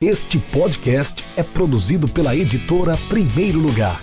Este podcast é produzido pela editora Primeiro Lugar.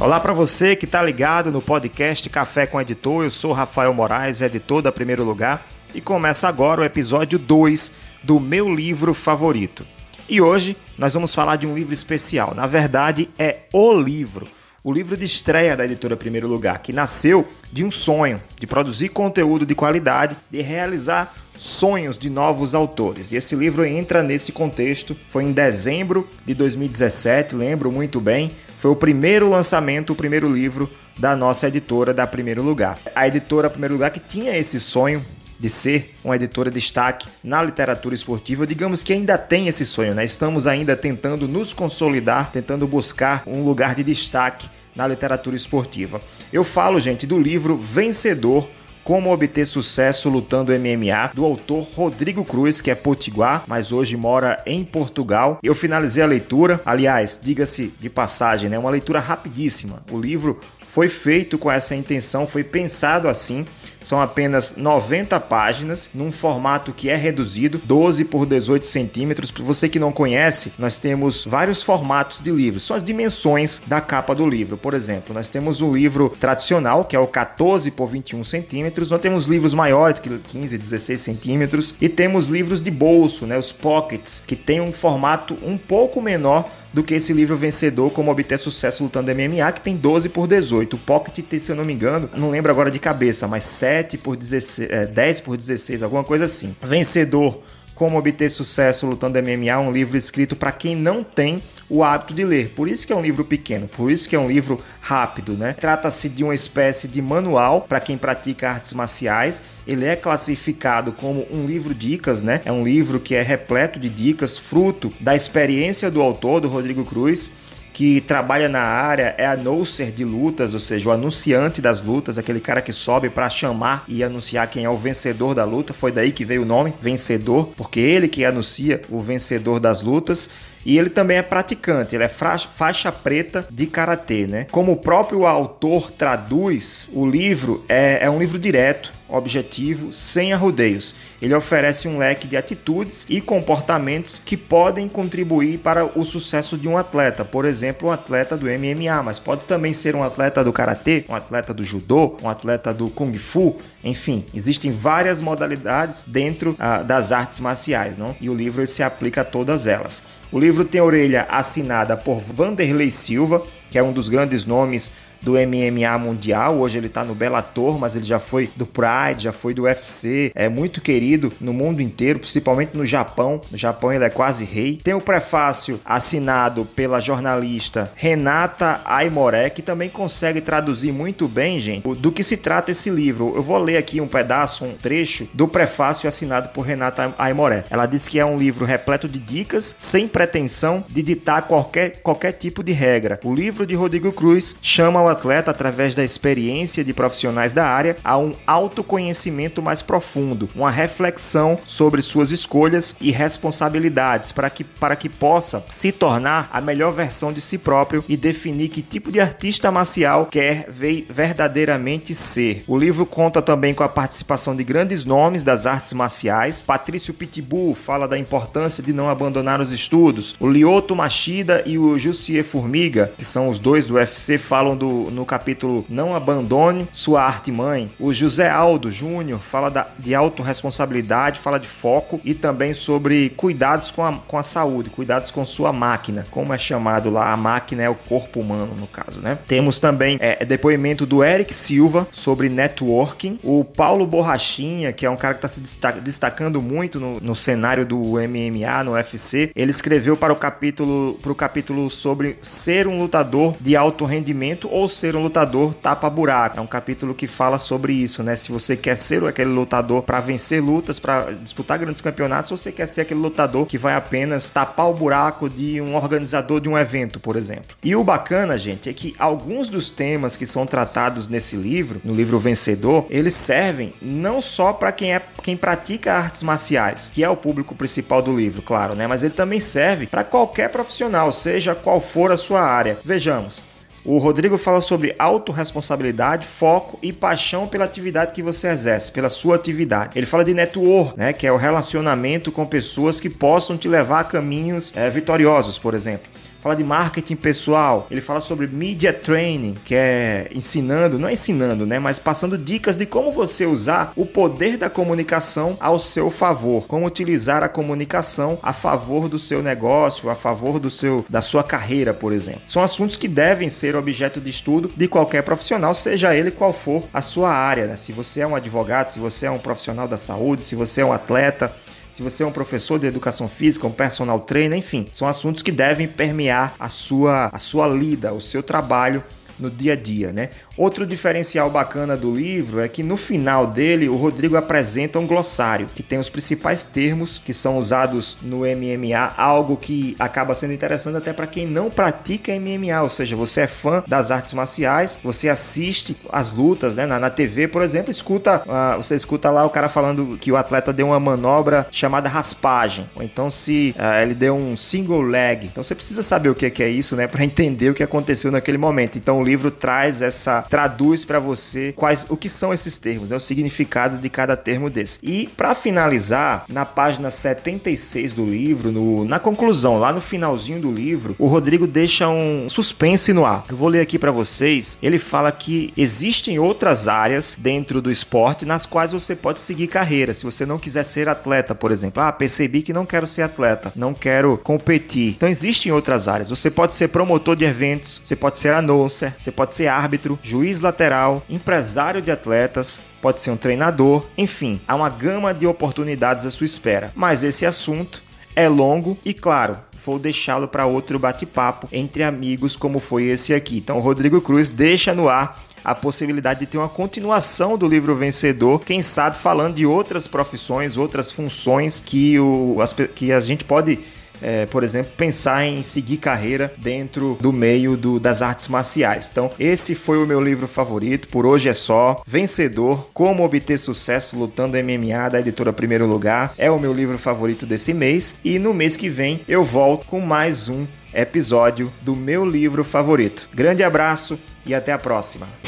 Olá para você que está ligado no podcast Café com Editor. Eu sou Rafael Moraes, editor da Primeiro Lugar, e começa agora o episódio 2 do meu livro favorito. E hoje nós vamos falar de um livro especial. Na verdade, é o livro o livro de estreia da editora Primeiro Lugar, que nasceu de um sonho de produzir conteúdo de qualidade, de realizar sonhos de novos autores. E esse livro entra nesse contexto. Foi em dezembro de 2017, lembro muito bem. Foi o primeiro lançamento, o primeiro livro da nossa editora da Primeiro Lugar. A editora Primeiro Lugar que tinha esse sonho de ser uma editora de destaque na literatura esportiva, digamos que ainda tem esse sonho, né? Estamos ainda tentando nos consolidar, tentando buscar um lugar de destaque na literatura esportiva. Eu falo, gente, do livro Vencedor como Obter Sucesso Lutando MMA, do autor Rodrigo Cruz, que é potiguar, mas hoje mora em Portugal. Eu finalizei a leitura, aliás, diga-se de passagem, né, uma leitura rapidíssima. O livro foi feito com essa intenção, foi pensado assim são apenas 90 páginas, num formato que é reduzido, 12 por 18 centímetros. Para você que não conhece, nós temos vários formatos de livros, são as dimensões da capa do livro. Por exemplo, nós temos o livro tradicional, que é o 14 por 21 centímetros, nós temos livros maiores, que 15, 16 centímetros, e temos livros de bolso, né, os pockets, que tem um formato um pouco menor do que esse livro vencedor, como obter sucesso lutando MMA, que tem 12 por 18. O Pocket se eu não me engano, não lembro agora de cabeça, mas 7 por 16, é, 10 por 16, alguma coisa assim. Vencedor como Obter Sucesso Lutando MMA, um livro escrito para quem não tem o hábito de ler. Por isso que é um livro pequeno, por isso que é um livro rápido, né? Trata-se de uma espécie de manual para quem pratica artes marciais. Ele é classificado como um livro dicas, né? É um livro que é repleto de dicas, fruto da experiência do autor, do Rodrigo Cruz que trabalha na área é announcer de lutas, ou seja, o anunciante das lutas, aquele cara que sobe para chamar e anunciar quem é o vencedor da luta. Foi daí que veio o nome, vencedor, porque ele que anuncia o vencedor das lutas. E ele também é praticante, ele é faixa preta de karatê, né? Como o próprio autor traduz, o livro é, é um livro direto, objetivo, sem arrodeios. Ele oferece um leque de atitudes e comportamentos que podem contribuir para o sucesso de um atleta. Por exemplo, um atleta do MMA, mas pode também ser um atleta do karatê, um atleta do judô, um atleta do kung fu. Enfim, existem várias modalidades dentro ah, das artes marciais, não? E o livro se aplica a todas elas. O livro tem orelha assinada por Vanderlei Silva, que é um dos grandes nomes do MMA mundial. Hoje ele tá no Bellator, mas ele já foi do Pride, já foi do UFC. É muito querido no mundo inteiro, principalmente no Japão. No Japão ele é quase rei. Tem o prefácio assinado pela jornalista Renata Aimoré, que também consegue traduzir muito bem, gente, do que se trata esse livro. Eu vou ler aqui um pedaço, um trecho do prefácio assinado por Renata Aimoré. Ela diz que é um livro repleto de dicas, sem pretensão de ditar qualquer, qualquer tipo de regra. O livro de Rodrigo Cruz chama o atleta, através da experiência de profissionais da área, a um autoconhecimento mais profundo, uma reflexão sobre suas escolhas e responsabilidades para que, para que possa se tornar a melhor versão de si próprio e definir que tipo de artista marcial quer ver verdadeiramente ser. O livro conta também com a participação de grandes nomes das artes marciais. Patrício Pitbull fala da importância de não abandonar os estudos. O Lioto Machida e o Jussier Formiga, que são os dois do UFC, falam do no, capítulo Não Abandone Sua Arte Mãe. O José Aldo Júnior fala da, de autorresponsabilidade, fala de foco e também sobre cuidados com a, com a saúde, cuidados com sua máquina, como é chamado lá, a máquina é o corpo humano no caso, né? Temos também é, depoimento do Eric Silva sobre networking, o Paulo Borrachinha, que é um cara que está se destacando muito no, no cenário do MMA, no UFC, ele escreveu para o capítulo, para o capítulo sobre ser um lutador de alto rendimento ou ser um lutador tapa-buraco. É um capítulo que fala sobre isso, né? Se você quer ser aquele lutador para vencer lutas, para disputar grandes campeonatos, ou você quer ser aquele lutador que vai apenas tapar o buraco de um organizador de um evento, por exemplo. E o bacana, gente, é que alguns dos temas que são tratados nesse livro, no livro Vencedor, eles servem não só para quem é quem pratica artes marciais, que é o público principal do livro, claro, né? Mas ele também serve para qualquer profissional, seja qual for a sua área. Vejamos, O Rodrigo fala sobre autorresponsabilidade, foco e paixão pela atividade que você exerce, pela sua atividade. Ele fala de network, né, que é o relacionamento com pessoas que possam te levar a caminhos é, vitoriosos, por exemplo fala de marketing pessoal, ele fala sobre media training, que é ensinando, não é ensinando, né, mas passando dicas de como você usar o poder da comunicação ao seu favor, como utilizar a comunicação a favor do seu negócio, a favor do seu da sua carreira, por exemplo. São assuntos que devem ser objeto de estudo de qualquer profissional, seja ele qual for a sua área, né? Se você é um advogado, se você é um profissional da saúde, se você é um atleta, se você é um professor de educação física, um personal trainer, enfim, são assuntos que devem permear a sua, a sua lida, o seu trabalho no dia a dia, né? Outro diferencial bacana do livro é que no final dele o Rodrigo apresenta um glossário que tem os principais termos que são usados no MMA, algo que acaba sendo interessante até para quem não pratica MMA, ou seja, você é fã das artes marciais, você assiste as lutas, né? Na, na TV, por exemplo, escuta, uh, você escuta lá o cara falando que o atleta deu uma manobra chamada raspagem, ou então se uh, ele deu um single leg. Então você precisa saber o que é isso, né, para entender o que aconteceu naquele momento. Então o livro traz essa traduz para você quais o que são esses termos, é o significado de cada termo desse. E para finalizar, na página 76 do livro, no, na conclusão, lá no finalzinho do livro, o Rodrigo deixa um suspense no ar. Eu vou ler aqui para vocês. Ele fala que existem outras áreas dentro do esporte nas quais você pode seguir carreira. Se você não quiser ser atleta, por exemplo, ah, percebi que não quero ser atleta, não quero competir. Então existem outras áreas. Você pode ser promotor de eventos, você pode ser announcer, você pode ser árbitro, juiz lateral, empresário de atletas, pode ser um treinador, enfim, há uma gama de oportunidades à sua espera. Mas esse assunto é longo e, claro, vou deixá-lo para outro bate-papo entre amigos, como foi esse aqui. Então, Rodrigo Cruz deixa no ar a possibilidade de ter uma continuação do livro vencedor, quem sabe falando de outras profissões, outras funções que, o, as, que a gente pode é, por exemplo, pensar em seguir carreira dentro do meio do, das artes marciais. Então, esse foi o meu livro favorito. Por hoje é só. Vencedor: Como obter sucesso lutando MMA da editora Primeiro Lugar. É o meu livro favorito desse mês. E no mês que vem eu volto com mais um episódio do meu livro favorito. Grande abraço e até a próxima.